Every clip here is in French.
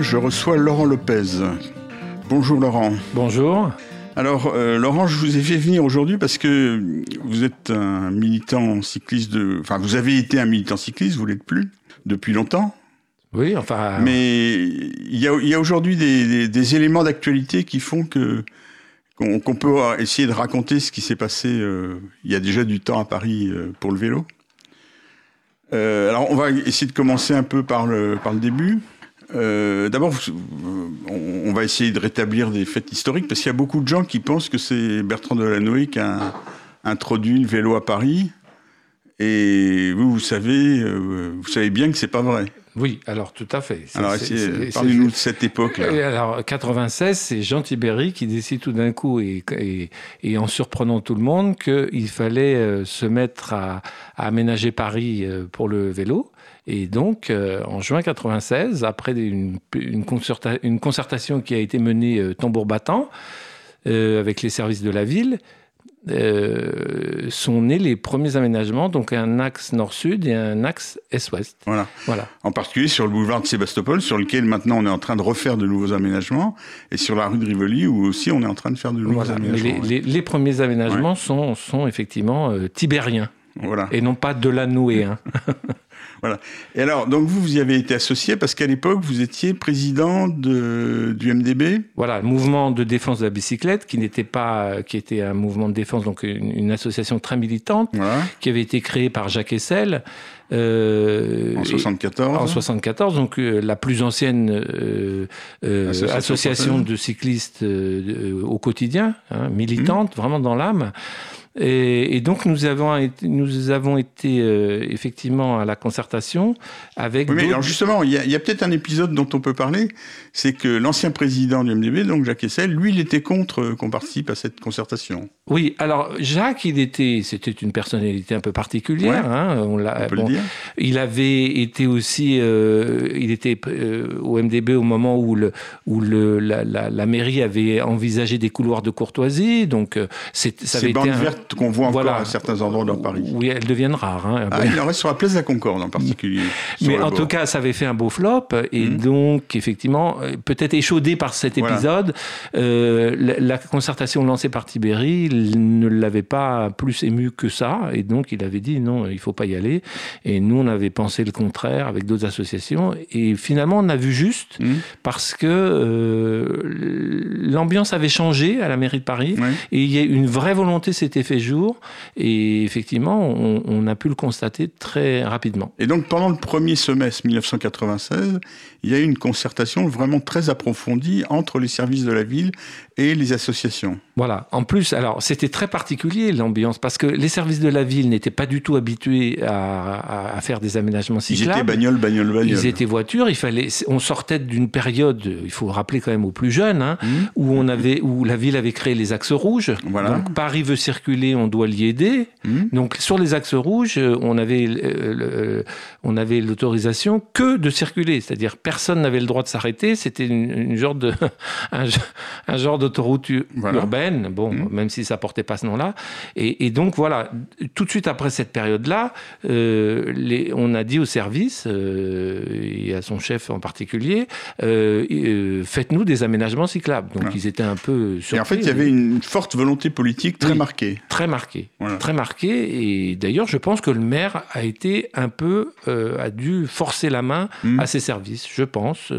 Je reçois Laurent Lopez. Bonjour Laurent. Bonjour. Alors euh, Laurent, je vous ai fait venir aujourd'hui parce que vous êtes un militant cycliste de... Enfin, vous avez été un militant cycliste, vous l'êtes plus, depuis longtemps. Oui, enfin... Mais il y a, aujourd'hui des, éléments d'actualité qui font que qu'on peut essayer de raconter ce qui s'est passé euh, il y a déjà du temps à Paris euh, pour le vélo. alors on va essayer de commencer un peu par le, par le début. Euh, d'abord, on va essayer de rétablir des faits historiques parce qu'il y a beaucoup de gens qui pensent que c'est Bertrand Delanoë qui a introduit le vélo à Paris. Et vous, vous savez, euh, vous savez bien que c'est pas vrai. Oui, alors tout à fait. Alors, parlez-nous de cette époque-là. Alors, 96, c'est Jean Tibéry qui décide tout d'un coup, et, et, en surprenant tout le monde, qu'il fallait euh, se mettre à, aménager Paris pour le vélo. Et donc, euh, en juin 96, après une, une, concertation qui a été menée euh, tambour battant euh, avec les services de la ville, sont nés les premiers aménagements, donc un axe nord-sud et un axe est-ouest. Voilà. voilà. En particulier sur le boulevard de Sébastopol, sur lequel maintenant on est en train de refaire de nouveaux aménagements, et sur la rue de Rivoli, où aussi on est en train de faire de nouveaux aménagements. Les, les, premiers aménagements sont, sont, effectivement tibériens. Voilà. Et non pas de la nouée. Hein. Voilà. Et alors, donc vous, vous y avez été associé parce qu'à l'époque, vous étiez président de, du MDB Voilà, le mouvement de défense de la bicyclette, qui n'était pas, qui était un mouvement de défense, donc une, association très militante, qui avait été créée par Jacques Essel. Euh, en 74 En 74, donc euh, la plus ancienne euh, euh association, de cyclistes au quotidien, hein, militante, mmh. vraiment dans l'âme. Et, donc nous avons été, nous avons été euh, effectivement à la concertation avec. Oui, mais alors justement, il y a, peut-être un épisode dont on peut parler, c'est que l'ancien président du MDB, donc Jacques Essel, lui, il était contre euh, qu'on participe à cette concertation. Oui, alors Jacques, il était, c'était une personnalité un peu particulière. Hein, on, l'a, peut le dire. Il avait été aussi, euh, il était au MDB au moment où le, où le, la, la, mairie avait envisagé des couloirs de courtoisie, donc c'est, ça avait été un, qu'on voit encore à certains endroits dans Paris. Oui, elles deviennent rares. Hein, ah, il en reste sur la place de la Concorde en particulier. Mais en tout cas, ça avait fait un beau flop. Et mhm. donc, effectivement, euh, peut-être échaudé par cet épisode, euh, la, concertation lancée par Tibéri ne l'avait pas plus ému que ça. Et donc, il avait dit non, il ne faut pas y aller. Et nous, on avait pensé le contraire avec d'autres associations. Et finalement, on a vu juste mhm. parce que euh, l'ambiance avait changé à la mairie de Paris. Et il y a une vraie volonté s'était fait jour. Et effectivement, on, a pu le constater très rapidement. Et donc, pendant le premier semestre 1996, il y a eu une concertation vraiment très approfondie entre les services de la ville et les associations. Voilà. En plus, alors c'était très particulier l'ambiance parce que les services de la ville n'étaient pas du tout habitués à, faire des aménagements cyclables. Ils étaient bagnole, bagnole, bagnole. Ils étaient voitures. Il fallait. On sortait d'une période, il faut rappeler quand même aux plus jeunes, hein, mmh. où on avait, où la ville avait créé les axes rouges. Voilà. Donc Paris veut circuler, on doit l'y aider. Mmh. Donc sur les axes rouges, on avait, euh, on avait l'autorisation que de circuler, c'est-à-dire personne n'avait le droit de s'arrêter. C'était une, genre de, un, genre d'autoroute urbaine, bon, mmh. même si ça portait pas ce nom-là. Et, donc voilà, tout de suite après cette période-là, euh, les, on a dit au service euh, et à son chef en particulier, euh, faites-nous des aménagements cyclables. Donc ils étaient un peu surpris. Et en fait, il y avait une forte volonté politique très marquée. Très marquée, très marquée. Et d'ailleurs, je pense que le maire a été un peu, a dû forcer la main mmh. à ses services. Je pense,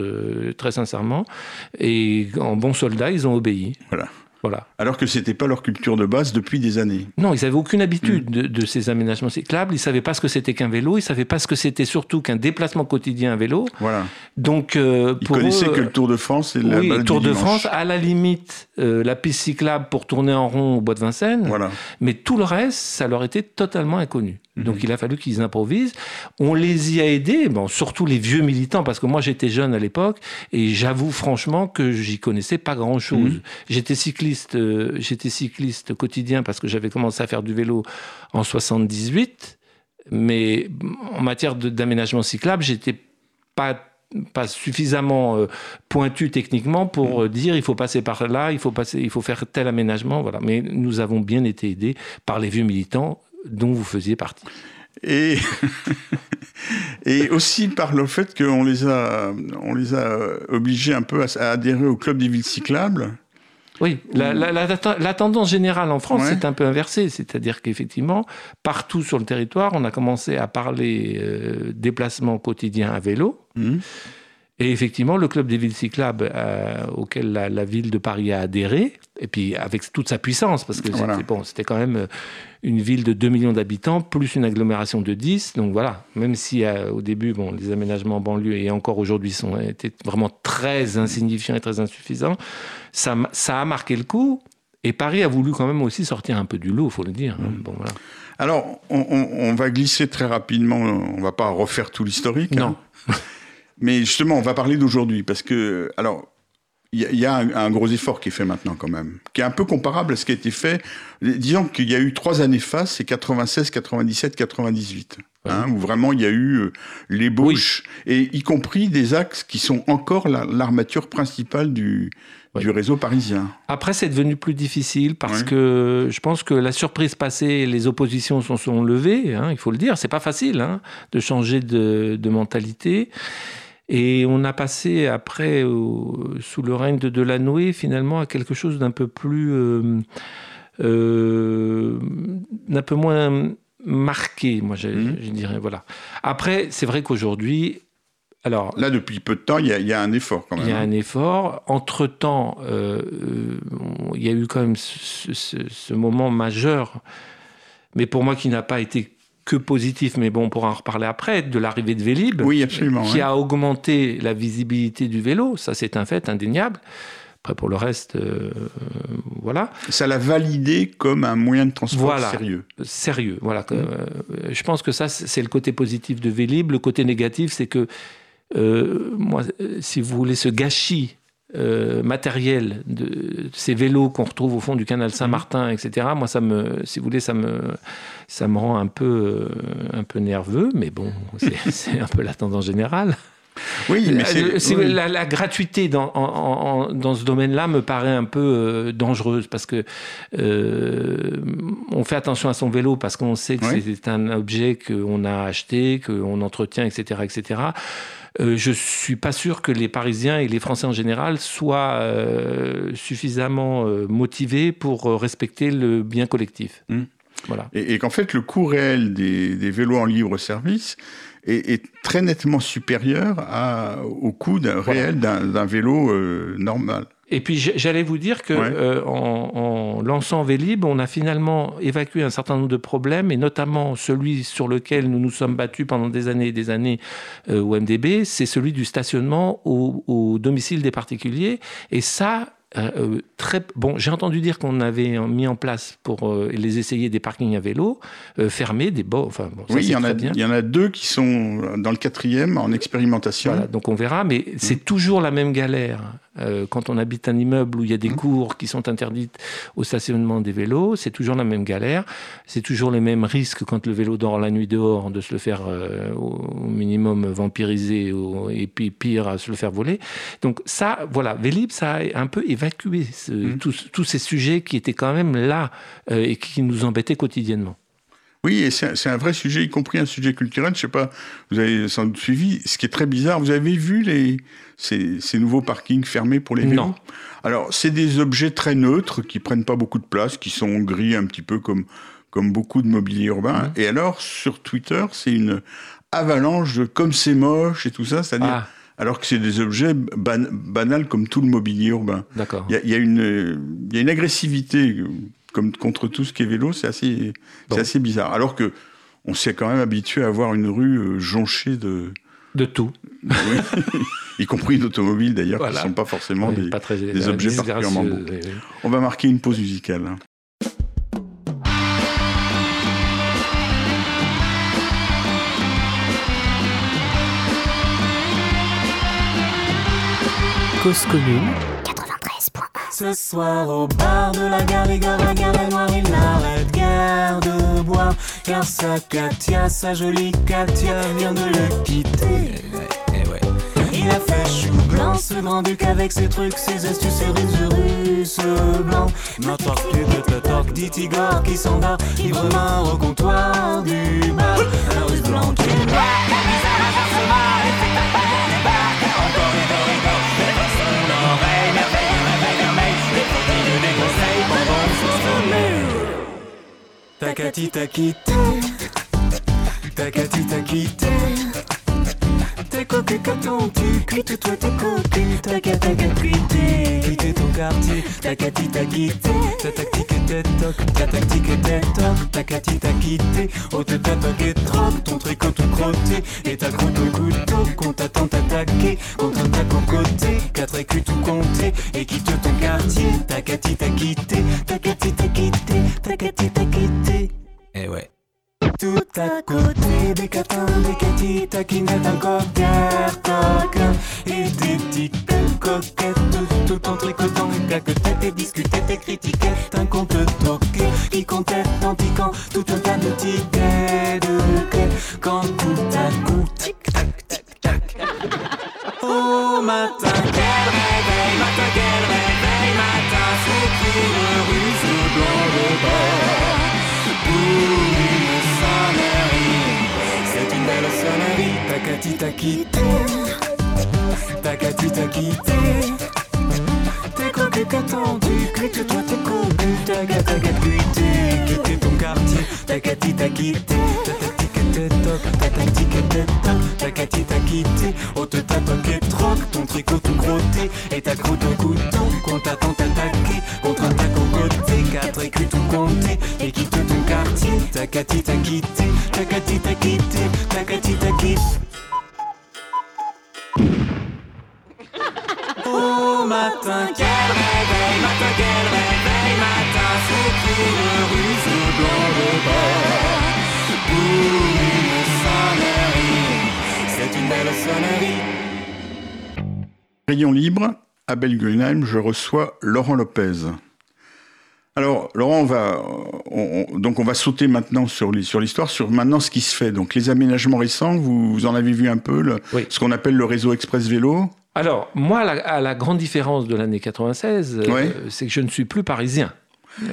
très sincèrement. Et en bons soldats, ils ont obéi. Voilà. Voilà. Alors que ce n'était pas leur culture de base depuis des années. Non, ils n'avaient aucune habitude mm. de, ces aménagements cyclables. Ils ne savaient pas ce que c'était qu'un vélo. Ils ne savaient pas ce que c'était surtout qu'un déplacement quotidien à vélo. Voilà. Donc, euh, ils connaissaient que le Tour de France et oui, le Tour de France, à la limite, euh, la piste cyclable pour tourner en rond au bois de Vincennes. Voilà. Mais tout le reste, ça leur était totalement inconnu. Mhm. Donc il a fallu qu'ils improvisent. On les y a aidés, bon, surtout les vieux militants, parce que moi j'étais jeune à l'époque et j'avoue franchement que j'y connaissais pas grand-chose. Mhm. J'étais cycliste, euh, j'étais cycliste quotidien parce que j'avais commencé à faire du vélo en 78, mais en matière d'aménagement cyclable, j'étais pas pas suffisamment euh, pointu techniquement pour mhm. euh, dire il faut passer par là, il faut passer, il faut faire tel aménagement, voilà. Mais nous avons bien été aidés par les vieux militants dont vous faisiez partie. Et, et aussi par le fait qu'on les a, on les a obligés un peu à, adhérer au club des villes cyclables. Oui, la, la, tendance générale en France, c'est un peu inversée. C'est-à-dire qu'effectivement, partout sur le territoire, on a commencé à parler euh, déplacement quotidien à vélo. Mmh. Et effectivement, le club des villes cyclables euh, auquel la, ville de Paris a adhéré, et puis avec toute sa puissance, parce que c'était bon, quand même euh, une ville de 2 millions d'habitants, plus une agglomération de 10. Donc voilà, même si euh, au début, bon, les aménagements en banlieue et encore aujourd'hui sont étaient vraiment très insignifiants et très insuffisants, ça, ça a marqué le coup. Et Paris a voulu quand même aussi sortir un peu du lot, il faut le dire. Hein. Bon, voilà. Alors, on, va glisser très rapidement, on ne va pas refaire tout l'historique. Non. Hein. Mais justement, on va parler d'aujourd'hui parce que, alors, il y, a, un, gros effort qui est fait maintenant quand même, qui est un peu comparable à ce qui a été fait. Disons qu'il y a eu trois années face, c'est 96, 97, 98, hein, où vraiment il y a eu euh, l'ébauche, et y compris des axes qui sont encore l'armature principale du, du réseau parisien. Après, c'est devenu plus difficile parce que je pense que la surprise passée, les oppositions sont, sont levées, hein, il faut le dire. C'est pas facile hein, de changer de, de mentalité. Et on a passé après, sous le règne de Delanoë, finalement, à quelque chose d'un peu plus. Euh, euh, d'un peu moins marqué, moi, je, mmh. dirais. Voilà. Après, c'est vrai qu'aujourd'hui. Alors, Là, depuis peu de temps, il y, a un effort quand même. Il y a hein. un effort. Entre-temps, euh, il y a eu quand même ce, ce, moment majeur, mais pour moi qui n'a pas été que positif, mais bon, on pourra en reparler après, de l'arrivée de Vélib, oui, absolument, qui a augmenté la visibilité du vélo, ça c'est un fait indéniable. Après, pour le reste, euh, voilà. Ça l'a validé comme un moyen de transport sérieux. Sérieux, voilà. Euh, je pense que ça, c'est le côté positif de Vélib. Le côté négatif, c'est que, euh, moi, si vous voulez, ce gâchis euh, matériel de, ces vélos qu'on retrouve au fond du canal Saint-Martin, etc. Moi, ça me, si vous voulez, ça me, ça me rend un peu, euh, un peu nerveux, mais bon, c'est un peu la tendance générale. Oui, mais c'est, La, gratuité dans, dans ce domaine-là me paraît un peu euh, dangereuse parce que on fait attention à son vélo parce qu'on sait que c'est un objet qu'on a acheté, qu'on entretient, etc., etc. Euh, je suis pas sûr que les Parisiens et les Français en général soient euh, suffisamment euh, motivés pour respecter le bien collectif. Mmh. Voilà. Et, qu'en fait, le coût réel des, vélos en libre service est, très nettement supérieur au coût réel d'un vélo normal. Et puis j'allais vous dire que euh, en, lançant Vélib, on a finalement évacué un certain nombre de problèmes, et notamment celui sur lequel nous nous sommes battus pendant des années et des années euh, au MDB, c'est celui du stationnement au, au domicile des particuliers. Et ça, euh, très bon. J'ai entendu dire qu'on avait mis en place pour euh, les essayer des parkings à vélo fermés, des beaux. Enfin, oui, il y en a. Il y en a deux qui sont dans le quatrième en expérimentation. Voilà, donc on verra, mais mmh. c'est toujours la même galère quand on habite un immeuble où il y a des mmh. cours qui sont interdites au stationnement des vélos. C'est toujours la même galère. C'est toujours les mêmes risques quand le vélo dort la nuit dehors de se le faire au minimum vampiriser et puis pire à se le faire voler. Donc ça, voilà, Vélib, ça a un peu évacuer mmh. tous, ces sujets qui étaient quand même là euh, et qui nous embêtaient quotidiennement. Oui, et c'est un vrai sujet, y compris un sujet culturel. Je sais pas, vous avez sans doute suivi. Ce qui est très bizarre, vous avez vu les, ces, nouveaux parkings fermés pour les vélos? Non. Alors, c'est des objets très neutres qui prennent pas beaucoup de place, qui sont gris un petit peu comme, comme beaucoup de mobilier urbain. Mmh. Et alors, sur Twitter, c'est une avalanche de comme c'est moche et tout ça, c'est-à-dire. Ah alors que c'est des objets banals comme tout le mobilier urbain. D'accord. Il y, a, une, une agressivité comme contre tout ce qui est vélo, c'est assez, assez bizarre. Alors que on s'est quand même habitué à avoir une rue euh, jonchée de de tout, y compris d'automobiles d'ailleurs, qui ne sont pas forcément des, des, objets particulièrement beaux. On va marquer une pause musicale. Cause commune 93.1 Ce soir au bar de la gare, Igor la gare noire, il n'arrête guère de boire Car sa Katia, sa jolie Katia vient de le quitter eh, eh Il a fait chou blanc, ce grand duc avec ses trucs, ses astuces, ses ruses russes blancs Ma tortue de toc, dit Igor qui s'endort, ivre au comptoir du bar. Un russe blanc qui Takati t'a t'a. T'es cocu que ton tu quitte toi t'es qu'à t'as qu'à quitter. Quitter ton quartier T'as qu'à t'as quitté Ta tactique était toc Ta tactique était toc Ta qu'à t'as quitté Oh te t'attaquer troc Ton tricot tout crotté. Et ta croûte au couteau Qu'on t'attend t'attaquer Contre ta cocoté Quatre écus tout compté Et quitte ton quartier Ta qu'à t'as quitté Ta qu'à t'as quitté Ta qu'à t'as quitté Eh ouais tout à côté des catins, des catitas qui mettent un coquin, coquin et des petites coquettes, tout, en tricotant une caquetette et discutait et critiquait un compte toqué qui comptait en piquant tout un tas de tickets de quai quand tout à coup, tic tac, tic tac. Au matin, quel réveil, matin, quel réveil, matin, c'est une ruse dans le bord. Takati t'a quitté, Takati t'a quitté. T'es coquet qu'attendu, que toi t'es cocu, Taga taga quitté, quitter ton quartier, Takati t'a quitté, ta tactique était top, ta tactique était top, Takati t'a quitté, oh te t'attaquer troc, ton tricot tout crotté, et ta croûte au couteau, qu'on t'attend t'attaquer, contre un tac au côté, quatre écus tout compté, et quitte ton quartier, Takati t'a quitté, Takati t'a quitté, Takati t'a quitté. Oh matin, quel réveil, matin, quel réveil, matin, c'est une ruse dans le bord. Pour une sonnerie, c'est une belle sonnerie. Rayon libre, à Belgunheim, je reçois Laurent Lopez. Alors, Laurent, on va, donc on va sauter maintenant sur, l'histoire, sur maintenant ce qui se fait. Donc, les aménagements récents, vous, en avez vu un peu, ce qu'on appelle le réseau express vélo Alors, moi, à la, grande différence de l'année 96, euh, c'est que je ne suis plus parisien.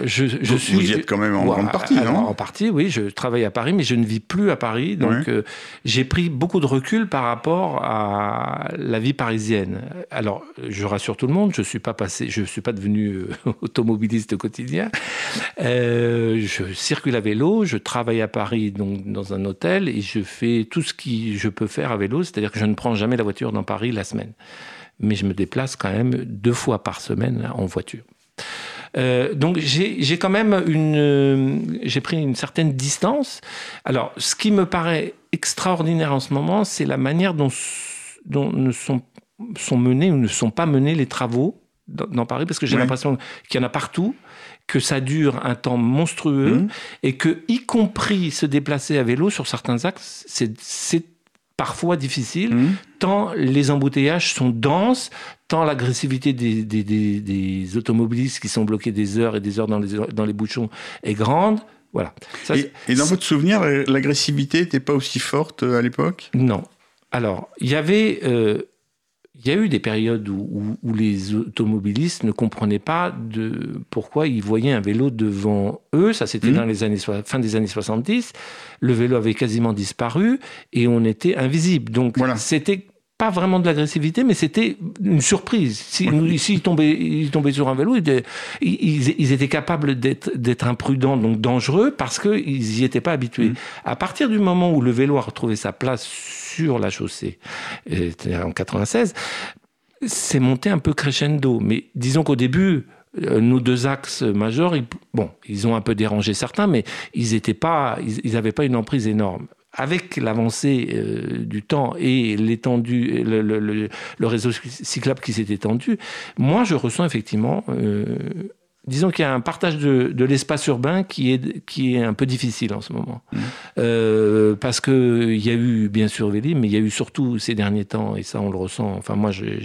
Je, je vous, suis, vous y êtes quand même en grande partie, non En partie, oui. Je travaille à Paris, mais je ne vis plus à Paris. Donc, euh, j'ai pris beaucoup de recul par rapport à la vie parisienne. Alors, je rassure tout le monde, je ne suis pas passé, je suis pas devenu euh, automobiliste quotidien. Euh, je circule à vélo, je travaille à Paris donc, dans un hôtel et je fais tout ce que je peux faire à vélo, c'est-à-dire que je ne prends jamais la voiture dans Paris la semaine. Mais je me déplace quand même deux fois par semaine en voiture. Euh, donc j'ai quand même une, euh, j'ai pris une certaine distance. Alors, ce qui me paraît extraordinaire en ce moment, c'est la manière dont, dont ne sont, sont menés ou ne sont pas menés les travaux dans, Paris, parce que j'ai l'impression qu'il y en a partout que ça dure un temps monstrueux mmh. et que, y compris se déplacer à vélo sur certains axes, c'est parfois difficile, mmh. tant les embouteillages sont denses, tant l'agressivité des, des, automobilistes qui sont bloqués des heures et des heures dans les, dans les bouchons est grande. Voilà. et, dans votre souvenir, l'agressivité n'était pas aussi forte euh, à l'époque? Non. Alors, il y avait... Euh, il y a eu des périodes où, les automobilistes ne comprenaient pas de pourquoi ils voyaient un vélo devant eux. Ça, c'était mmh. dans les années fin des années 70. Le vélo avait quasiment disparu et on était invisible. Donc, voilà. c'était pas vraiment de l'agressivité, mais c'était une surprise. S'ils si, tombaient, sur un vélo, ils, ils, étaient capables d'être imprudents, donc dangereux, parce qu'ils n'y étaient pas habitués. Mmh. À partir du moment où le vélo a retrouvé sa place sur la chaussée, en 96, c'est monté un peu crescendo. Mais disons qu'au début, euh, nos deux axes majeurs, ils, bon, ils ont un peu dérangé certains, mais ils n'avaient pas, ils, pas une emprise énorme avec l'avancée euh, du temps et l'étendue, le, réseau cyclable qui s'est étendu, moi je ressens effectivement, euh, disons qu'il y a un partage de, l'espace urbain qui est, qui est un peu difficile en ce moment. Mmh. Euh, parce qu'il y a eu bien sûr Véli, mais il y a eu surtout ces derniers temps, et ça on le ressent, enfin moi j'ai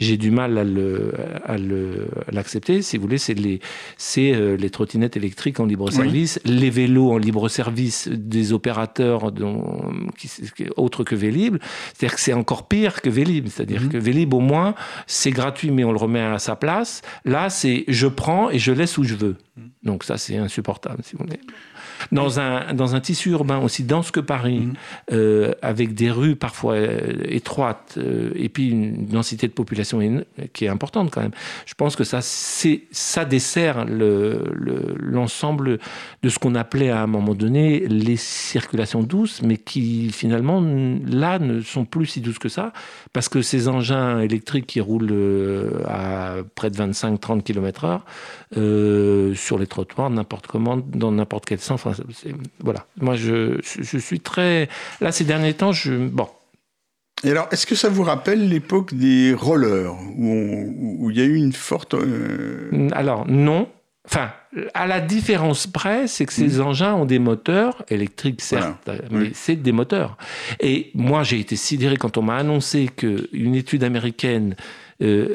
j'ai du mal à le à le l'accepter. Si vous voulez, c'est les c'est euh, les trottinettes électriques en libre service, les vélos en libre service des opérateurs dont, qui, autres que Vélib. C'est-à-dire que c'est encore pire que Vélib. C'est-à-dire mhm. que Vélib au moins c'est gratuit mais on le remet à sa place. Là c'est je prends et je laisse où je veux. Mhm. Donc ça c'est insupportable si vous voulez dans un, dans un tissu urbain aussi dense que Paris, mhm. euh, avec des rues parfois euh, étroites, euh, et puis une densité de population qui est importante quand même, je pense que ça, ça dessert l'ensemble le, de ce qu'on appelait à un moment donné les circulations douces, mais qui finalement, là, ne sont plus si douces que ça, parce que ces engins électriques qui roulent à près de 25-30 km/h sur les trottoirs, n'importe comment, dans n'importe quel sens, voilà. Moi, je, je, suis très. Là, ces derniers temps, je. Bon. Et alors, est-ce que ça vous rappelle l'époque des rollers, où, où il y a eu une forte. Euh, alors, non. Enfin, à la différence près, c'est que ces mmh. engins ont des moteurs électriques, certes, mais c'est des moteurs. Et moi, j'ai été sidéré quand on m'a annoncé qu'une étude américaine euh,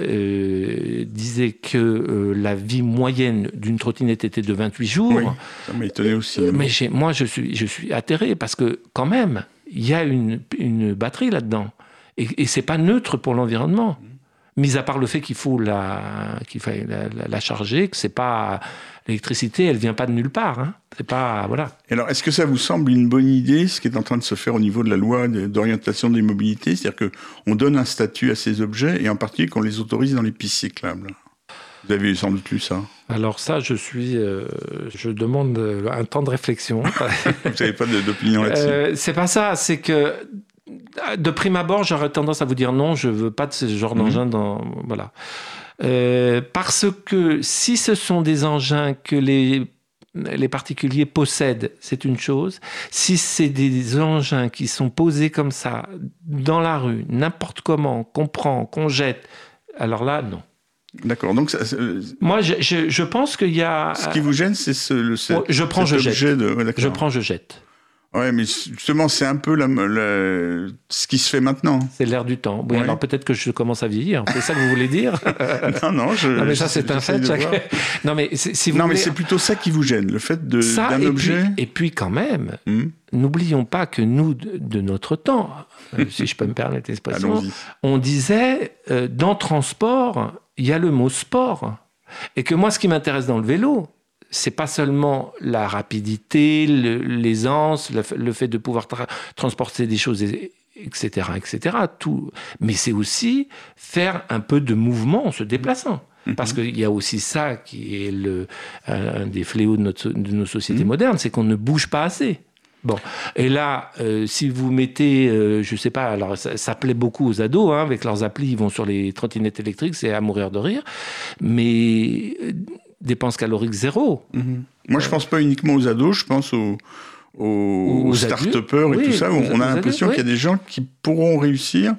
euh, disait que euh, la vie moyenne d'une trottinette était de 28 jours. Oui, ça aussi. mais moi, je suis, je suis atterré parce que quand même, il y a une, une batterie là-dedans. Et, et c'est pas neutre pour l'environnement. Mis à part le fait qu'il faut la, qu'il faut la, la, charger, que c'est pas l'électricité, elle vient pas de nulle part. Hein. C'est pas voilà. Alors, est-ce que ça vous semble une bonne idée, ce qui est en train de se faire au niveau de la loi d'orientation des mobilités, c'est-à-dire que on donne un statut à ces objets et en particulier qu'on les autorise dans les pistes cyclables. Vous avez sans doute lu ça. Alors ça, je suis, euh, je demande un temps de réflexion. vous n'avez pas d'opinion là-dessus? Euh, c'est pas ça, c'est que de prime abord, j'aurais tendance à vous dire non, je veux pas de ce genre mhm. d'engin dans voilà. Euh, parce que si ce sont des engins que les, les particuliers possèdent, c'est une chose. Si c'est des engins qui sont posés comme ça, dans la rue, n'importe comment, qu'on prend, qu'on jette, alors là, non. D'accord. Donc, moi, je, je, pense qu'il y a. Ce qui vous gêne, c'est ce, le, je prends, je jette. De... je prends, je jette. Ouais, mais justement, c'est un peu la, ce qui se fait maintenant. C'est l'air du temps. Oui, alors peut-être que je commence à vieillir. C'est ça que vous voulez dire Non, non. Je, non, mais ça, c'est un fait. Non, mais si vous Non, mais c'est plutôt ça qui vous gêne, le fait d'un objet. Puis, et puis, quand même, hmm. n'oublions pas que nous, de, notre temps, euh, si je peux me permettre l'expression, on disait euh, dans transport, il y a le mot sport. Et que moi, ce qui m'intéresse dans le vélo, c'est pas seulement la rapidité, l'aisance, le, fait de pouvoir transporter des choses, etc., etc. Tout, mais c'est aussi faire un peu de mouvement en se déplaçant. Mhm. Parce qu'il y a aussi ça qui est le, un des fléaux de, de nos sociétés mhm. modernes, c'est qu'on ne bouge pas assez. Bon, et là, euh, si vous mettez, euh, je sais pas, alors ça, plaît beaucoup aux ados, hein, avec leurs applis, ils vont sur les trottinettes électriques, c'est à mourir de rire. Mais euh, dépenses caloriques zéro. Mhm. Moi, je pense pas uniquement aux ados, je pense aux, aux, start-upers et tout ça. on a l'impression qu'il y a des gens qui pourront réussir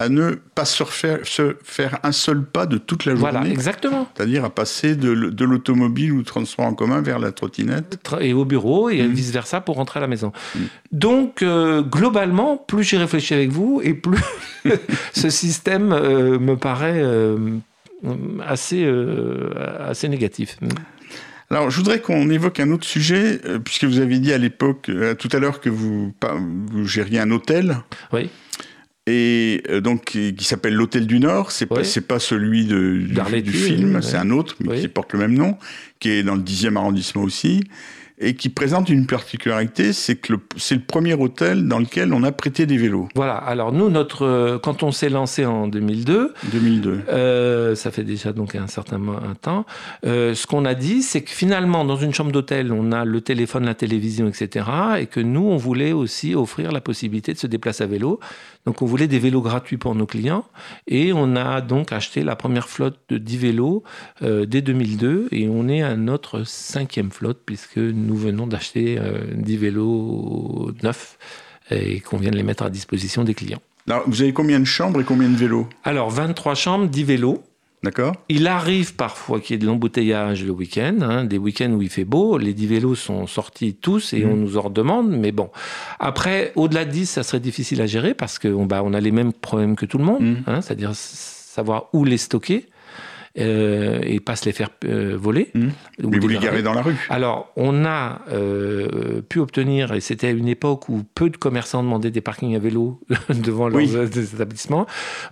à ne pas se faire, se faire un seul pas de toute la journée. Voilà, exactement. C'est-à-dire à passer de, l'automobile ou le transport en commun vers la trottinette. Et au bureau, et mhm. vice-versa pour rentrer à la maison. Mhm. Donc, euh, globalement, plus j'y réfléchis avec vous, et plus ce système euh, me paraît euh, assez, euh, assez négatif. Alors, je voudrais qu'on évoque un autre sujet, euh, puisque vous avez dit à l'époque, euh, tout à l'heure, que vous, vous gériez un hôtel. Oui. Et donc, qui, s'appelle l'Hôtel du Nord. C'est pas, c'est pas celui de, du, du, film, c'est un autre, mais qui porte le même nom, qui est dans le 10e arrondissement aussi et qui présente une particularité, c'est que c'est le premier hôtel dans lequel on a prêté des vélos. Voilà. Alors nous, notre euh, quand on s'est lancé en 2002, 2002, euh, ça fait déjà donc un certain un temps. Euh, ce qu'on a dit, c'est que finalement, dans une chambre d'hôtel, on a le téléphone, la télévision, etc., et que nous, on voulait aussi offrir la possibilité de se déplacer à vélo. Donc on voulait des vélos gratuits pour nos clients, et on a donc acheté la première flotte de 10 vélos dès 2002, et on est à notre cinquième flotte puisque nous nous venons d'acheter 10 euh, vélos neufs et qu'on vient de les mettre à disposition des clients. Alors, vous avez combien de chambres et combien de vélos? Alors, 23 chambres, 10 vélos. D'accord. Il arrive parfois qu'il y ait de l'embouteillage le week-end, hein, des week-ends où il fait beau. Les 10 vélos sont sortis tous et on mmh. nous en redemande. Mais bon, après, au-delà de 10, ça serait difficile à gérer parce qu'on bah, on a les mêmes problèmes que tout le monde. Mmh. Hein, c'est-à-dire savoir où les stocker. Euh, et pas se les faire euh, voler. Mmh. Mais vous les garez dans la rue. Alors, on a euh, pu obtenir, et c'était à une époque où peu de commerçants demandaient des parkings à vélo devant leurs établissements,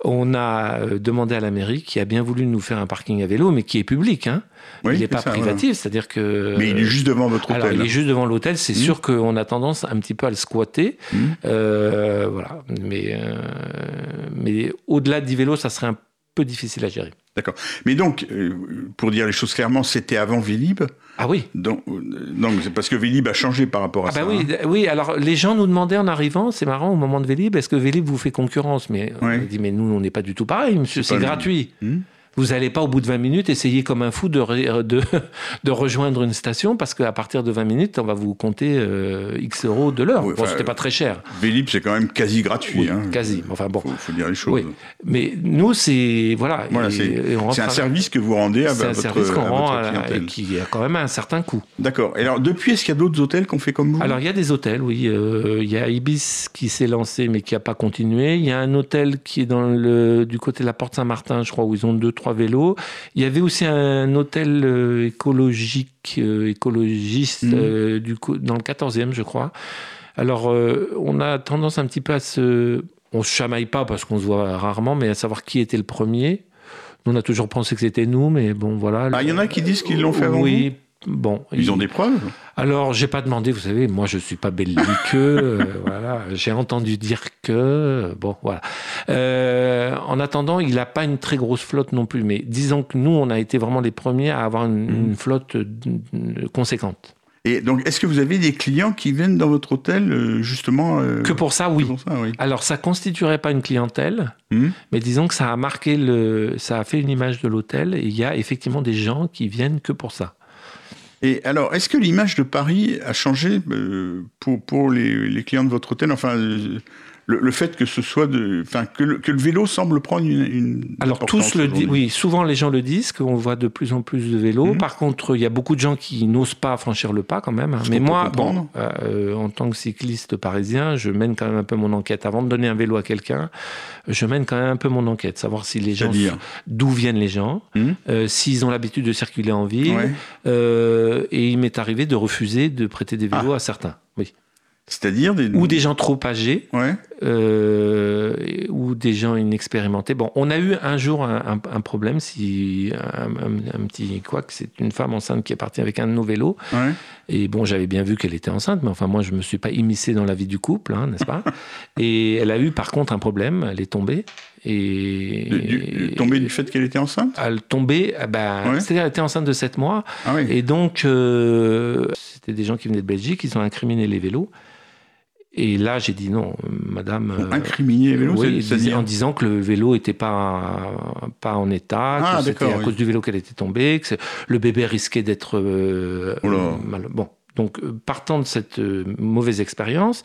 on a demandé à la mairie qui a bien voulu nous faire un parking à vélo, mais qui est public. Hein. il n'est pas privatif, c'est-à-dire que. Mais il est juste devant votre hôtel. Alors, il est juste devant l'hôtel. C'est mmh. sûr qu'on a tendance un petit peu à le squatter. Mmh. voilà. Mais, mais au-delà du vélo, ça serait un peu difficile à gérer. D'accord. Mais donc, euh, pour dire les choses clairement, c'était avant Vélib. Ah oui. Donc, euh, c'est parce que Vélib a changé par rapport à ah ça. Bah oui, hein. oui. Alors, les gens nous demandaient en arrivant, c'est marrant, au moment de Vélib, est-ce que Vélib vous fait concurrence? Mais on dit, mais nous, on n'est pas du tout pareil, monsieur, c'est gratuit. Hmm? Vous n'allez pas au bout de 20 minutes essayer comme un fou de, de, de rejoindre une station parce qu'à partir de 20 minutes, on va vous compter euh, X euros de l'heure. bon, c'était pas très cher. Vélib, c'est quand même quasi gratuit. hein. Quasi. Enfin bon. Faut, faut dire les choses. Mais nous, c'est voilà. voilà c'est un service que vous rendez à, votre, un service qu'on rend et qui a quand même un certain coût. D'accord. Et alors depuis, est-ce qu'il y a d'autres hôtels qu'on fait comme vous? Alors il y a des hôtels, oui. Euh, il y a Ibis qui s'est lancé mais qui n'a pas continué. Il y a un hôtel qui est dans le du côté de la Porte Saint-Martin, je crois, où ils ont deux trois vélos. Il y avait aussi un hôtel euh, écologique, euh, écologiste, mmh. euh, du dans le 14e, je crois. Alors, on a tendance un petit peu à se. On se chamaille pas parce qu'on se voit rarement, mais à savoir qui était le premier. on a toujours pensé que c'était nous, mais bon, voilà. Ah, il y en a qui disent qu'ils l'ont fait avant Oui, bon. Ils ont des preuves alors, j'ai pas demandé, vous savez, moi je suis pas belliqueux, euh, voilà. J'ai entendu dire que, bon, voilà. Euh, en attendant, il n'a pas une très grosse flotte non plus, mais disons que nous, on a été vraiment les premiers à avoir une, mmh. flotte euh, conséquente. Et donc, est-ce que vous avez des clients qui viennent dans votre hôtel, justement Que pour ça, oui. Alors, ça constituerait pas une clientèle, mmh. mais disons que ça a marqué le, ça a fait une image de l'hôtel, et il y a effectivement des gens qui viennent que pour ça. Et alors, est-ce que l'image de Paris a changé euh, pour, les, les, clients de votre hôtel? Enfin, le, fait que ce soit de, enfin que le, que le vélo semble prendre une, une alors tous le disent, oui, souvent les gens le disent qu'on voit de plus en plus de vélos. Mhm. Par contre, il y a beaucoup de gens qui n'osent pas franchir le pas quand même. Hein. Mais moi, bon, euh, en tant que cycliste parisien, je mène quand même un peu mon enquête avant de donner un vélo à quelqu'un. Je mène quand même un peu mon enquête, savoir si les gens, d'où viennent les gens, mhm. euh, s'ils ont l'habitude de circuler en ville. Euh, et il m'est arrivé de refuser de prêter des vélos ah. à certains. Oui. C'est-à-dire des... Ou des gens trop âgés, euh, ou des gens inexpérimentés. Bon, on a eu un jour un, problème, si un, petit quoi, c'est une femme enceinte qui est partie avec un de nos vélos. Et bon, j'avais bien vu qu'elle était enceinte, mais enfin moi je me suis pas immiscé dans la vie du couple, hein, n'est-ce pas Et elle a eu par contre un problème, elle est tombée. Et du, tombée du fait qu'elle était enceinte? Elle tombait, ah ben, c'est-à-dire elle était enceinte de 7 mois. Ah et donc, euh, c'était des gens qui venaient de Belgique, ils ont incriminé les vélos. Et là, j'ai dit non, madame. Euh, incriminer le vélo, oui, en disant que le vélo n'était pas, pas en état, ah, que c'était à cause du vélo qu'elle était tombée, que le bébé risquait d'être euh, mal. Bon. Donc, euh, partant de cette mauvaise expérience,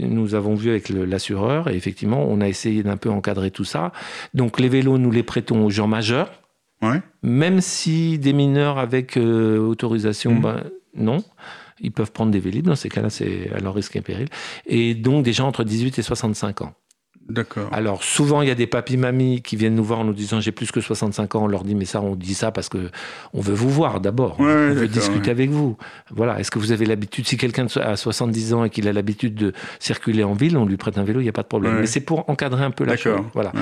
nous avons vu avec l'assureur et effectivement, on a essayé d'un peu encadrer tout ça. Donc, les vélos, nous les prêtons aux gens majeurs. Ouais. Même si des mineurs avec autorisation, mmh. ben, non ils peuvent prendre des Vélib. Dans ces cas-là, c'est à leur risque et péril. Et donc, des gens entre 18 et 65 ans. D'accord. Alors souvent il y a des papis mamies qui viennent nous voir en nous disant j'ai plus que 65 ans. On leur dit mais ça on dit ça parce que on veut vous voir d'abord. on veut discuter avec vous. Voilà. Est-ce que vous avez l'habitude si quelqu'un a 70 ans et qu'il a l'habitude de circuler en ville, on lui prête un vélo, il n'y a pas de problème. Mais c'est pour encadrer un peu la chose. Voilà.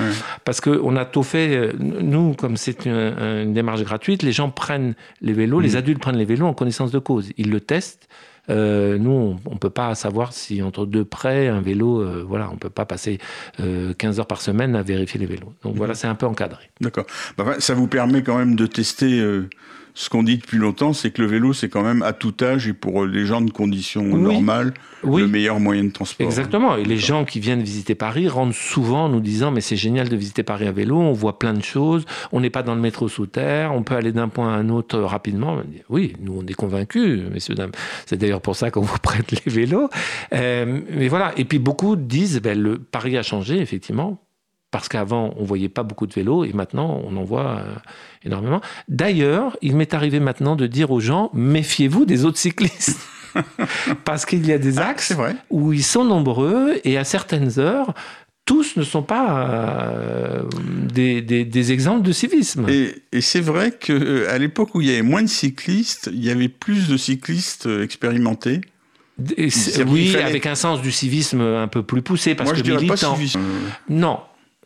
Parce que on a tout fait. Euh, nous comme c'est une, démarche gratuite, les gens prennent les vélos, les mm. adultes prennent les vélos en connaissance de cause. Ils le testent euh, nous, on ne peut pas savoir si entre deux prêts, un vélo, euh, voilà, on ne peut pas passer 15 euh, heures par semaine à vérifier les vélos. Donc voilà, c'est un peu encadré. D'accord. Bah, ça vous permet quand même de tester ce qu'on dit depuis longtemps, c'est que le vélo, c'est quand même à tout âge et pour les gens de conditions normales, le meilleur moyen de transport. Exactement. Et les gens qui viennent visiter Paris rentrent souvent en nous disant Mais c'est génial de visiter Paris à vélo, on voit plein de choses, on n'est pas dans le métro sous terre, on peut aller d'un point à un autre rapidement. Oui, nous, on est convaincus, messieurs, dames. C'est d'ailleurs pour ça qu'on vous prête les vélos. Euh, mais voilà. Et puis beaucoup disent ben, le Paris a changé, effectivement parce qu'avant, on voyait pas beaucoup de vélos et maintenant, on en voit euh, énormément. D'ailleurs, il m'est arrivé maintenant de dire aux gens, méfiez-vous des autres cyclistes. parce qu'il y a des ah, axes où ils sont nombreux et à certaines heures, tous ne sont pas des, des, exemples de civisme. Et, et c'est vrai qu'à l'époque où il y avait moins de cyclistes, il y avait plus de cyclistes expérimentés. oui, avec un sens du civisme un peu plus poussé, parce Moi, que je militant. Pas civisme. Non,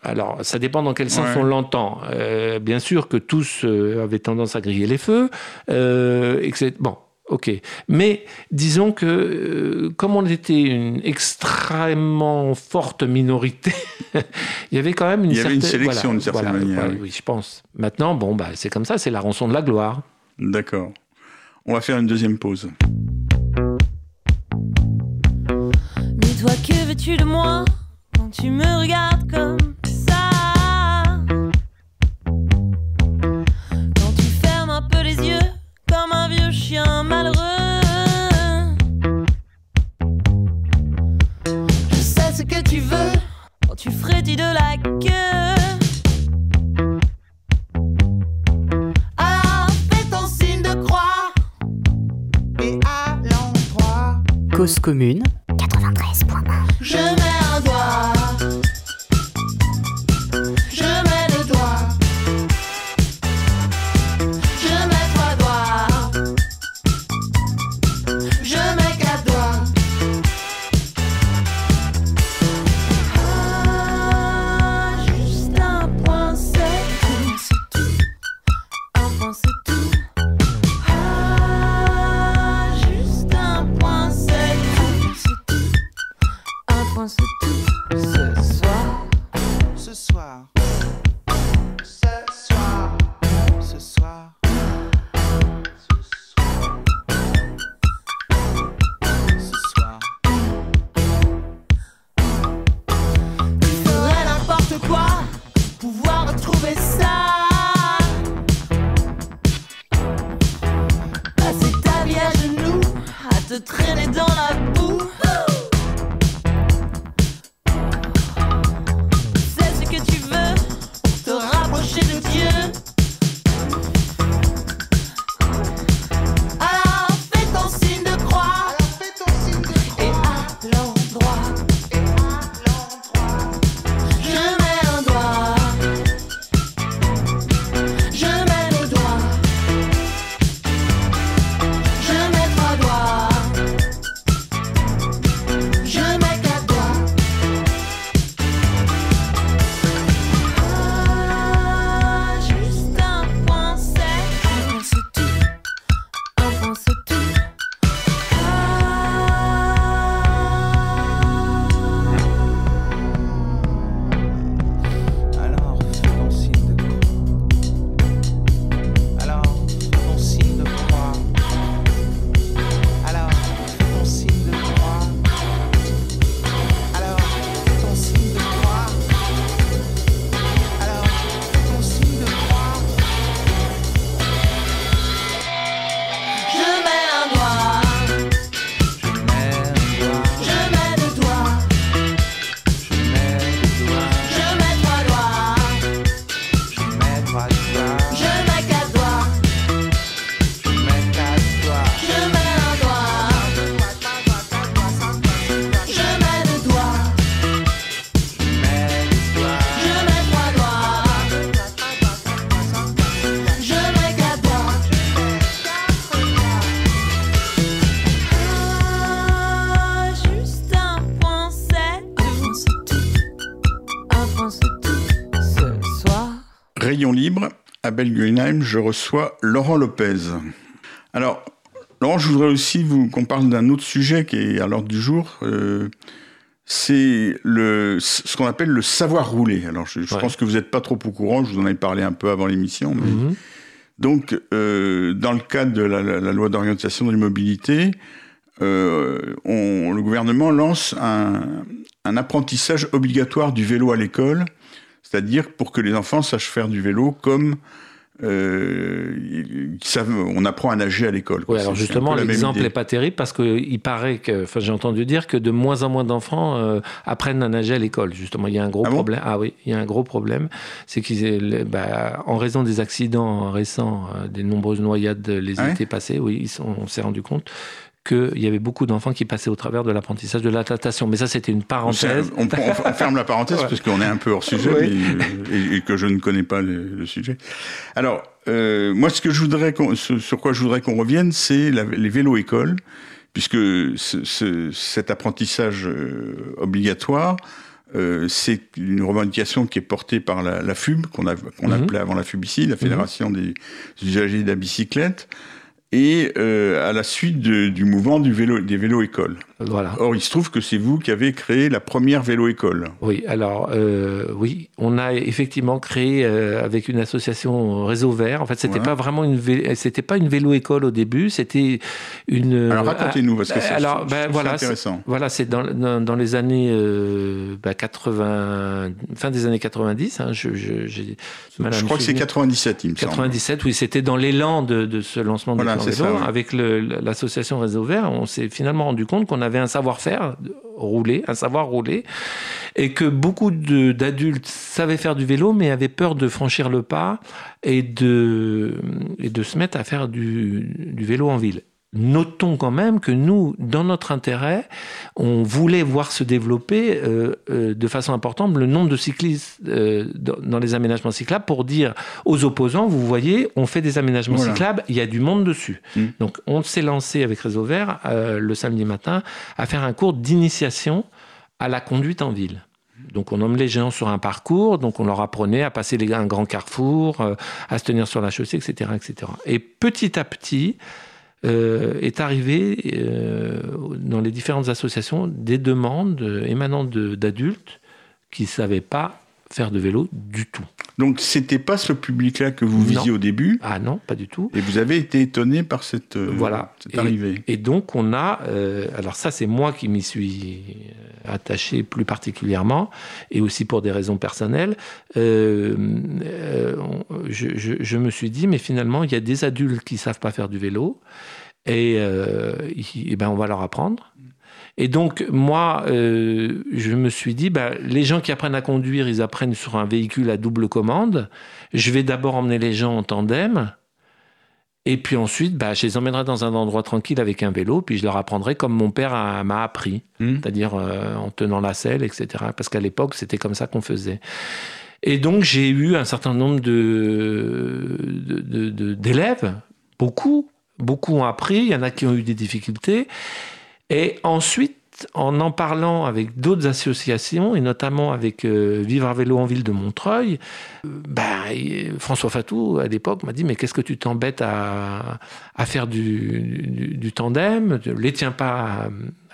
alors, ça dépend dans quel sens on l'entend. Euh, bien sûr que tous euh, avaient tendance à griller les feux. Euh, bon, ok. Mais disons que, comme on était une extrêmement forte minorité, il y avait quand même une il y certaine... avait une sélection d'une certaine manière. oui. je pense. Maintenant, bon, bah, c'est comme ça, c'est la rançon de la gloire. D'accord. On va faire une deuxième pause. Mais toi, que veux-tu de moi quand tu me regardes comme de la queue. Alors fais ton signe de croix et à l'endroit. Cause commune 93.1 Je je reçois Laurent Lopez. Alors, Laurent, je voudrais aussi qu'on parle d'un autre sujet qui est à l'ordre du jour. Euh, c'est ce qu'on appelle le savoir rouler. Alors, je, pense que vous n'êtes pas trop au courant, je vous en ai parlé un peu avant l'émission. Mhm. Donc, euh, dans le cadre de la, loi d'orientation de l'immobilité, euh, le gouvernement lance un apprentissage obligatoire du vélo à l'école, c'est-à-dire pour que les enfants sachent faire du vélo comme euh, on apprend à nager à l'école. Oui, alors justement, l'exemple n'est pas terrible parce qu'il paraît que, enfin, j'ai entendu dire que de moins en moins d'enfants euh, apprennent à nager à l'école. Justement, il y a un gros ah problème. ah oui, il y a un gros problème, c'est qu'ils, bah, en raison des accidents récents, euh, des nombreuses noyades les ah étés passés, oui, on s'est rendu compte qu'il y avait beaucoup d'enfants qui passaient au travers de l'apprentissage de la natation. Mais ça, c'était une parenthèse. On, ferme la parenthèse parce qu'on est un peu hors sujet et, que je ne connais pas le, sujet. Alors, euh, moi, ce que je voudrais, sur quoi je voudrais qu'on revienne, c'est les vélos-écoles, puisque cet apprentissage euh, obligatoire, euh, c'est une revendication qui est portée par la, la FUB, qu'on mhm. appelait avant la FUB ici, la Fédération des usagers de la bicyclette et euh, à la suite du mouvement du vélo, des vélos-écoles. Voilà. Or, il se trouve que c'est vous qui avez créé la première vélo-école. Oui, alors, euh, oui, on a effectivement créé euh, avec une association Réseau Vert. En fait, c'était pas vraiment une, c'était pas une vélo-école au début, c'était une. Alors, racontez-nous, parce que c'est alors, ben, voilà, intéressant. Voilà, c'est dans, dans, les années 80, ben, fin des années 90. Hein, je, je, je crois que c'est 97, il me 97, oui, c'était dans l'élan de, de, ce lancement voilà, de vélo. Avec l'association Réseau Vert, on s'est finalement rendu compte qu'on avait un savoir-faire rouler, un savoir rouler, et que beaucoup d'adultes savaient faire du vélo, mais avaient peur de franchir le pas et de, et de se mettre à faire du, du vélo en ville. Notons quand même que nous, dans notre intérêt, on voulait voir se développer euh, euh, de façon importante le nombre de cyclistes euh, dans les aménagements cyclables pour dire aux opposants, vous voyez, on fait des aménagements cyclables, il y a du monde dessus. Mm. Donc on s'est lancé avec Réseau Vert le samedi matin à faire un cours d'initiation à la conduite en ville. Donc on emmenait les gens sur un parcours, donc on leur apprenait à passer un grand carrefour, à se tenir sur la chaussée, etc., etc. Et petit à petit, euh, est arrivé euh, dans les différentes associations des demandes émanant d'adultes qui ne savaient pas faire de vélo du tout. Donc c'était pas ce public-là que vous visiez au début? Ah non, pas du tout. Et vous avez été étonné par cette, euh, voilà. arrivée? Et donc on a, alors ça c'est moi qui m'y suis attaché plus particulièrement, et aussi pour des raisons personnelles, je, je, me suis dit, mais finalement il y a des adultes qui savent pas faire du vélo, et, euh, et, ben on va leur apprendre. Et donc, moi, euh, je me suis dit, ben, les gens qui apprennent à conduire, ils apprennent sur un véhicule à double commande. Je vais d'abord emmener les gens en tandem. Et puis ensuite, ben, je les emmènerai dans un endroit tranquille avec un vélo, puis je leur apprendrai comme mon père m'a appris, mmh. c'est-à-dire euh, en tenant la selle, etc. Parce qu'à l'époque, c'était comme ça qu'on faisait. Et donc, j'ai eu un certain nombre d'élèves, de, de, beaucoup, Beaucoup ont appris, il y en a qui ont eu des difficultés. Et ensuite, en en parlant avec d'autres associations, et notamment avec euh, Vivre à vélo en ville de Montreuil, euh, ben, François Fatou, à l'époque, m'a dit Mais qu'est-ce que tu t'embêtes à, faire du, du, tandem? Ne les tiens pas à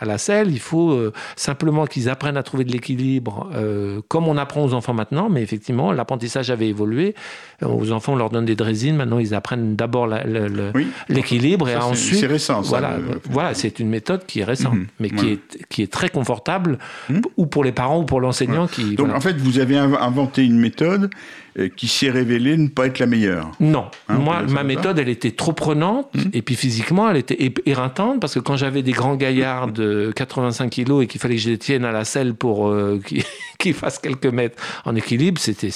la selle. Il faut euh, simplement qu'ils apprennent à trouver de l'équilibre, euh, comme on apprend aux enfants maintenant. Mais effectivement, l'apprentissage avait évolué. Euh, aux enfants, on leur donne des drésines. Maintenant, ils apprennent d'abord l'équilibre et ensuite. C'est récent. Ça, voilà, voilà, c'est une méthode qui est récente, mhm. mais qui est qui est très confortable, mhm. ou pour les parents ou pour l'enseignant. qui Donc en fait, vous avez inventé une méthode qui s'est révélée ne pas être la meilleure. Non, hein, moi, ma méthode, elle était trop prenante, hmm. et puis physiquement, elle était éreintante, parce que quand j'avais des grands gaillards de 85 kilos et qu'il fallait que je les tienne à la selle pour euh, qu'ils fassent quelques mètres en équilibre, c'était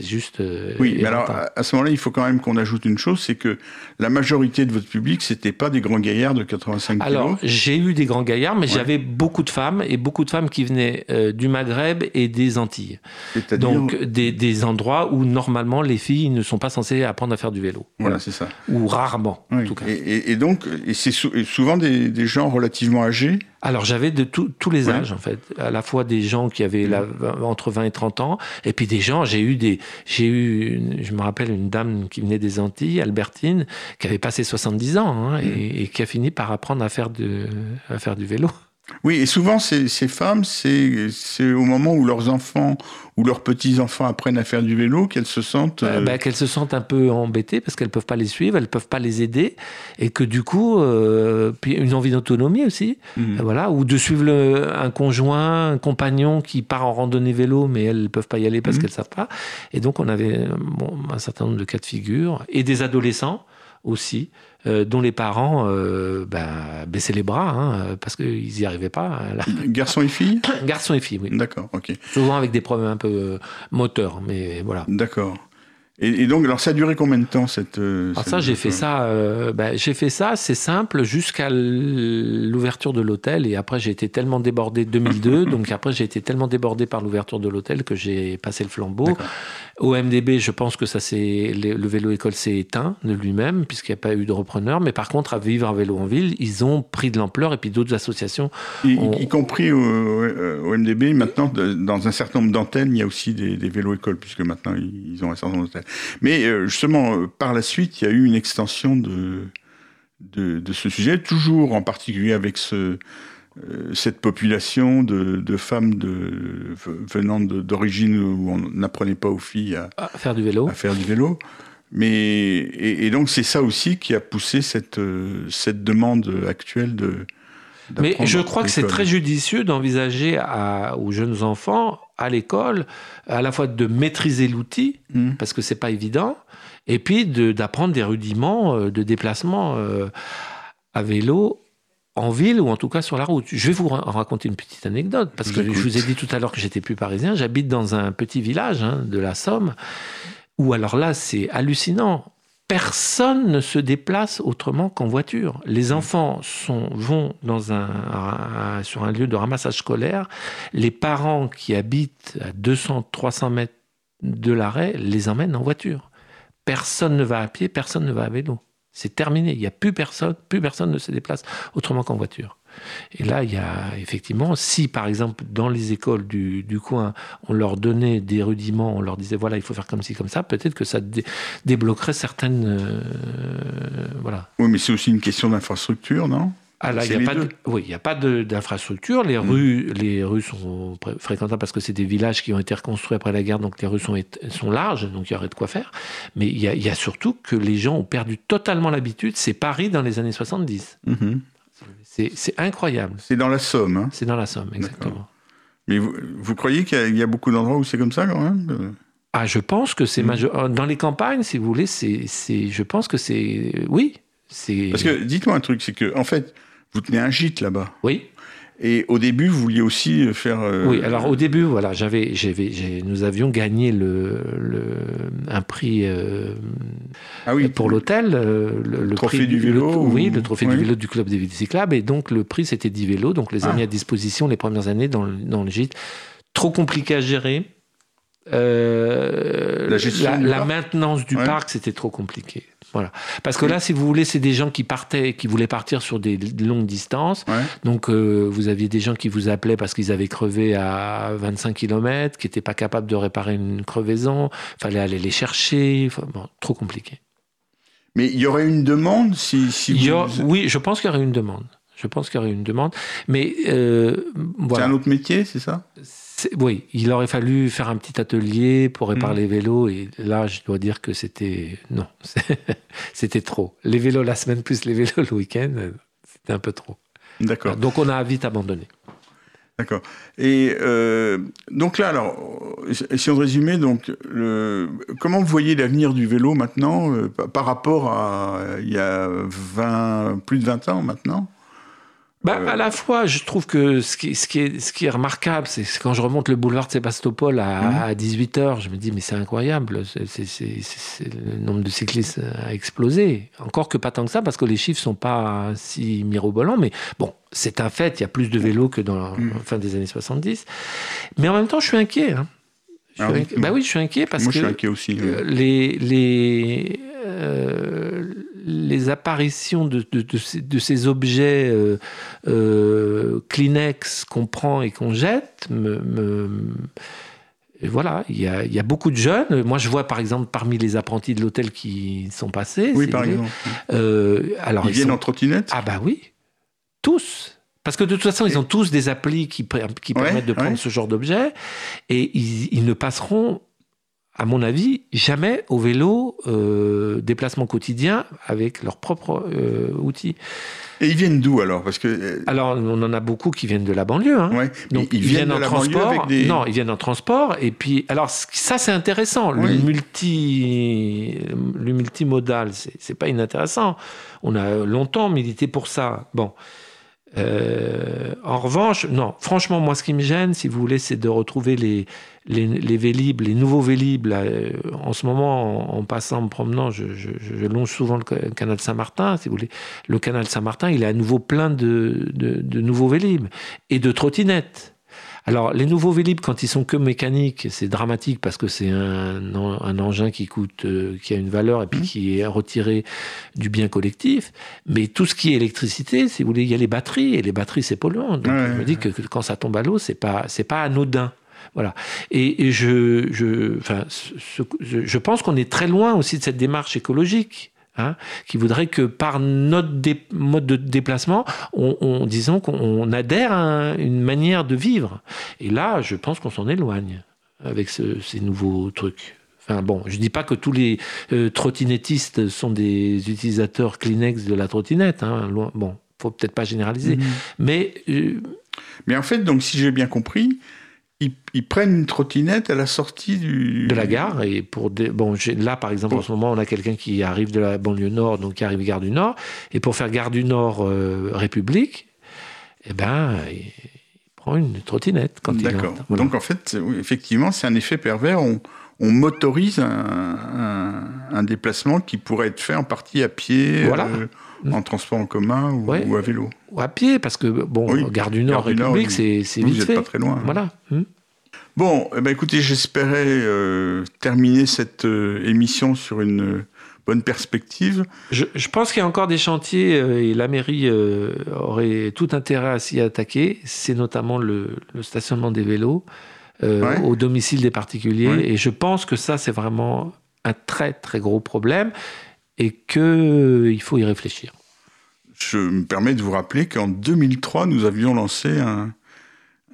juste. Euh, oui, mais alors à ce moment-là, il faut quand même qu'on ajoute une chose, c'est que la majorité de votre public, c'était pas des grands gaillards de 85 kilos. Alors j'ai eu des grands gaillards, mais j'avais beaucoup de femmes et beaucoup de femmes qui venaient du Maghreb et des Antilles. Donc des, des endroits où normalement les filles ne sont pas censées apprendre à faire du vélo. Voilà, c'est ça. Ou rarement, en tout cas. Et, donc, et c'est souvent des, gens relativement âgés alors j'avais de tous les âges en fait, à la fois des gens qui avaient la, entre 20 et 30 ans, et puis des gens, j'ai eu des, j'ai eu, je me rappelle une dame qui venait des Antilles, Albertine, qui avait passé 70 ans hein, et, et, qui a fini par apprendre à faire, de, à faire du vélo. Oui, et souvent, ces, ces femmes, c'est au moment où leurs enfants ou leurs petits-enfants apprennent à faire du vélo qu'elles se sentent... Euh, bah, qu'elles se sentent un peu embêtées parce qu'elles peuvent pas les suivre, elles peuvent pas les aider, et que du coup, euh, puis une envie d'autonomie aussi, mhm. voilà, ou de suivre le, un conjoint, un compagnon qui part en randonnée vélo, mais elles peuvent pas y aller parce mhm. qu'elles savent pas. Et donc, on avait bon, un certain nombre de cas de figure, et des adolescents aussi, euh, dont les parents euh, bah, baissaient les bras hein, parce qu'ils n'y arrivaient pas. Garçons et filles Garçons et filles, oui. D'accord, ok. Souvent avec des problèmes un peu euh, moteurs, mais voilà. D'accord. Et, donc, alors ça a duré combien de temps cette euh, Alors ça, j'ai fait ça. Euh, ben, j'ai fait ça, c'est simple, jusqu'à l'ouverture de l'hôtel. Et après, j'ai été tellement débordé 2002. donc après, j'ai été tellement débordé par l'ouverture de l'hôtel que j'ai passé le flambeau. Au MDB, je pense que ça c'est le vélo école s'est éteint de lui-même puisqu'il n'y a pas eu de repreneur. Mais par contre, à vivre un vélo en ville, ils ont pris de l'ampleur et puis d'autres associations. Y, compris au, au, MDB, maintenant, dans un certain nombre d'antennes, il y a aussi des, des vélos écoles puisque maintenant ils ont un certain nombre d'antennes. Mais euh, justement, euh, par la suite, il y a eu une extension de, de, ce sujet, toujours en particulier avec ce, euh, cette population de, femmes de, venant d'origine où on n'apprenait pas aux filles à, faire du vélo. À faire du vélo. Mais, et, donc c'est ça aussi qui a poussé cette, cette demande actuelle de... Mais je crois que c'est très judicieux d'envisager aux jeunes enfants à l'école, à la fois de maîtriser l'outil, mmh. parce que c'est pas évident, et puis d'apprendre des rudiments euh, de déplacement euh, à vélo en ville ou en tout cas sur la route. Je vais vous raconter une petite anecdote, parce que je vous ai dit tout à l'heure que j'étais plus parisien. J'habite dans un petit village hein, de la Somme, où alors là, c'est hallucinant personne ne se déplace autrement qu'en voiture. Les mmh. enfants sont, vont dans un, sur un lieu de ramassage scolaire. Les parents qui habitent à 200-300 mètres de l'arrêt les emmènent en voiture. Personne ne va à pied, personne ne va à vélo. C'est terminé. Il n'y a plus personne, plus personne ne se déplace autrement qu'en voiture. Et là, il y a effectivement, si par exemple dans les écoles du, coin, on leur donnait des rudiments, on leur disait voilà, il faut faire comme ci, comme ça, peut-être que ça débloquerait certaines. Euh, voilà. Oui, mais c'est aussi une question d'infrastructure, non? Ah là, il n'y a, pas de, oui, il a pas d'infrastructure. Les, mm. rues, les rues sont fréquentables parce que c'est des villages qui ont été reconstruits après la guerre, donc les rues sont, sont larges, donc il y aurait de quoi faire. Mais il y, a, il y a surtout que les gens ont perdu totalement l'habitude. C'est Paris dans les années 70. C'est incroyable. C'est dans la Somme. Hein c'est dans la Somme, exactement. Mais vous, vous croyez qu'il y, a beaucoup d'endroits où c'est comme ça quand même Ah, je pense que c'est mm. majeur. Dans les campagnes, si vous voulez, c'est, je pense que c'est, oui. Parce que dites-moi un truc, c'est que en fait, vous tenez un gîte là-bas. Oui. Et au début, vous vouliez aussi faire. Euh, oui, alors au début, voilà, j'avais, j'avais, nous avions gagné le, le un prix euh, ah oui, pour l'hôtel, euh, le, trophée du vélo. oui, le trophée du vélo du club des cyclables. Et donc le prix, c'était 10 vélos. Donc les ah. mis à disposition les premières années dans, dans le gîte. Trop compliqué à gérer. la, la maintenance du parc, c'était trop compliqué. Voilà. Parce que là, si vous voulez, c'est des gens qui partaient, qui voulaient partir sur des longues distances. Donc, euh, vous aviez des gens qui vous appelaient parce qu'ils avaient crevé à 25 km, qui n'étaient pas capables de réparer une crevaison. Il fallait aller les chercher. trop compliqué. Mais il y aurait une demande si, Oui, je pense qu'il y aurait une demande. Je pense qu'il y aurait une demande. Mais euh, C'est un autre métier, c'est ça? Oui, il aurait fallu faire un petit atelier pour réparer mm. les vélos et là, je dois dire que c'était non, c'était trop. Les vélos la semaine plus les vélos le week-end, c'était un peu trop. D'accord. Donc on a vite abandonné. D'accord. Et euh, donc là, alors, si on résumait, donc, le, comment vous voyez l'avenir du vélo maintenant euh, par rapport à il y a 20, plus de 20 ans maintenant? Bah, à la fois, je trouve que ce qui, ce qui, est, ce qui est remarquable, c'est quand je remonte le boulevard de Sébastopol à, 18h, mhm. je me dis, mais c'est incroyable, le nombre de cyclistes a explosé. Encore que pas tant que ça, parce que les chiffres sont pas si mirobolants, mais bon, c'est un fait, il y a plus de vélos que dans la mhm. fin des années 70. Mais en même temps, je suis inquiet. Hein. ah oui. Bah oui, je suis inquiet parce Moi, que je suis inquiet aussi, euh, les, les, euh, les apparitions de, de, ces, objets euh, euh, Kleenex qu'on prend et qu'on jette me, voilà, il y, a, il y, a, beaucoup de jeunes. Moi, je vois par exemple parmi les apprentis de l'hôtel qui sont passés. Oui, par exemple. Euh, alors, ils, viennent en trottinette Ah, bah oui, tous. Parce que de toute façon, ils ont tous des applis qui, qui permettent de prendre ce genre d'objet et ils, ils, ne passeront à mon avis, jamais au vélo, euh, déplacement quotidien avec leurs propres euh, outils. Et ils viennent d'où alors? Parce que euh, alors on en a beaucoup qui viennent de la banlieue. Hein. Donc ils, viennent, en transport. Non, ils viennent en transport. Et puis alors ça c'est intéressant. Le multi, le multimodal, c'est pas inintéressant. On a longtemps milité pour ça. Bon. Euh, en revanche, non, franchement, moi, ce qui me gêne, si vous voulez, c'est de retrouver les, les, les Vélib, les nouveaux Vélib. Euh, en ce moment, en, passant, en promenant, je, longe souvent le canal Saint-Martin, si vous voulez. Le canal Saint-Martin, il est à nouveau plein de, de, de nouveaux Vélib et de trottinettes. Alors, les nouveaux Vélib, quand ils sont que mécaniques, c'est dramatique parce que c'est un, engin qui coûte, euh, qui a une valeur et puis mmh. qui est retiré du bien collectif. Mais tout ce qui est électricité, si vous voulez, il y a les batteries et les batteries, c'est polluant. Donc, je me dis que, quand ça tombe à l'eau, c'est pas, c'est pas anodin. Voilà. Et, je, je, enfin, je pense qu'on est très loin aussi de cette démarche écologique. Hein, qui voudrait que par notre mode de déplacement, on, disons qu'on adhère à une manière de vivre. Et là, je pense qu'on s'en éloigne avec ces nouveaux trucs. Enfin bon, je dis pas que tous les euh, trottinettistes sont des utilisateurs Kleenex de la trottinette. Hein, bon, faut peut-être pas généraliser, mmh. mais euh, mais en fait, donc si j'ai bien compris, ils, prennent une trottinette à la sortie du... de la gare et pour bon là par exemple en ce moment on a quelqu'un qui arrive de la banlieue nord donc qui arrive gare du Nord et pour faire gare du Nord euh, République eh ben il prend une trottinette quand il D'accord. Donc en fait effectivement c'est un effet pervers. On, motorise un, déplacement qui pourrait être fait en partie à pied euh, en transport en commun ou, à vélo. Ou à pied, parce que, bon, Gare du Nord, République, c'est vite fait. pas très loin. Voilà. Hmm. Bon, eh ben, écoutez, j'espérais euh, terminer cette euh, émission sur une euh, bonne perspective. Je, pense qu'il y a encore des chantiers et la mairie aurait tout intérêt à s'y attaquer. C'est notamment le, stationnement des vélos au domicile des particuliers. Et je pense que ça, c'est vraiment un très très gros problème et qu'il euh, faut y réfléchir. Je me permets de vous rappeler qu'en 2003, nous avions lancé un,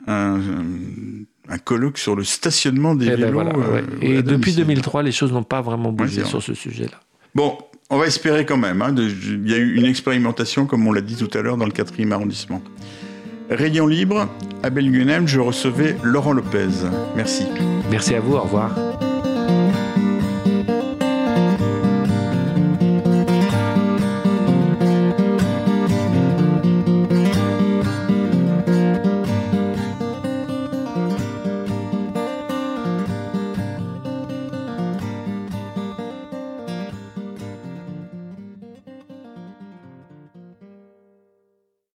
un, colloque sur le stationnement des eh ben vélos. Euh, et depuis 2003, les choses n'ont pas vraiment bougé sur ce sujet-là. Bon, on va espérer quand même. Hein, il y a eu une expérimentation, comme on l'a dit tout à l'heure, dans le 4e arrondissement. Rayon libre, à Belguenem, je recevais Laurent Lopez. Merci. Merci à vous, au revoir.